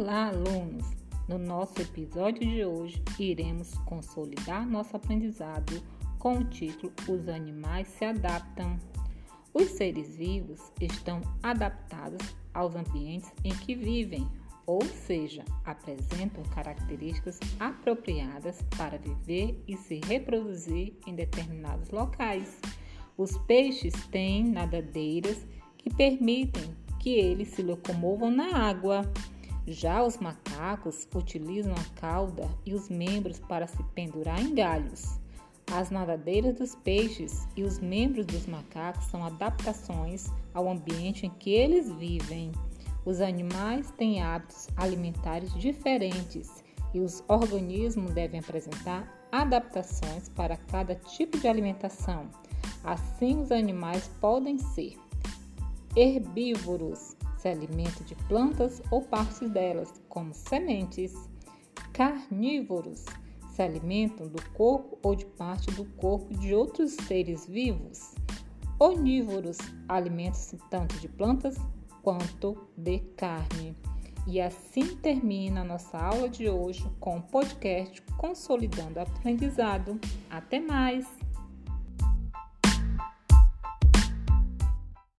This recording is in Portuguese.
Olá, alunos! No nosso episódio de hoje, iremos consolidar nosso aprendizado com o título Os animais se adaptam. Os seres vivos estão adaptados aos ambientes em que vivem, ou seja, apresentam características apropriadas para viver e se reproduzir em determinados locais. Os peixes têm nadadeiras que permitem que eles se locomovam na água. Já os macacos utilizam a cauda e os membros para se pendurar em galhos. As nadadeiras dos peixes e os membros dos macacos são adaptações ao ambiente em que eles vivem. Os animais têm hábitos alimentares diferentes e os organismos devem apresentar adaptações para cada tipo de alimentação. Assim, os animais podem ser herbívoros, se alimentam de plantas ou partes delas, como sementes. Carnívoros se alimentam do corpo ou de parte do corpo de outros seres vivos. Onívoros alimentam-se tanto de plantas quanto de carne. E assim termina a nossa aula de hoje com o podcast Consolidando o Aprendizado. Até mais!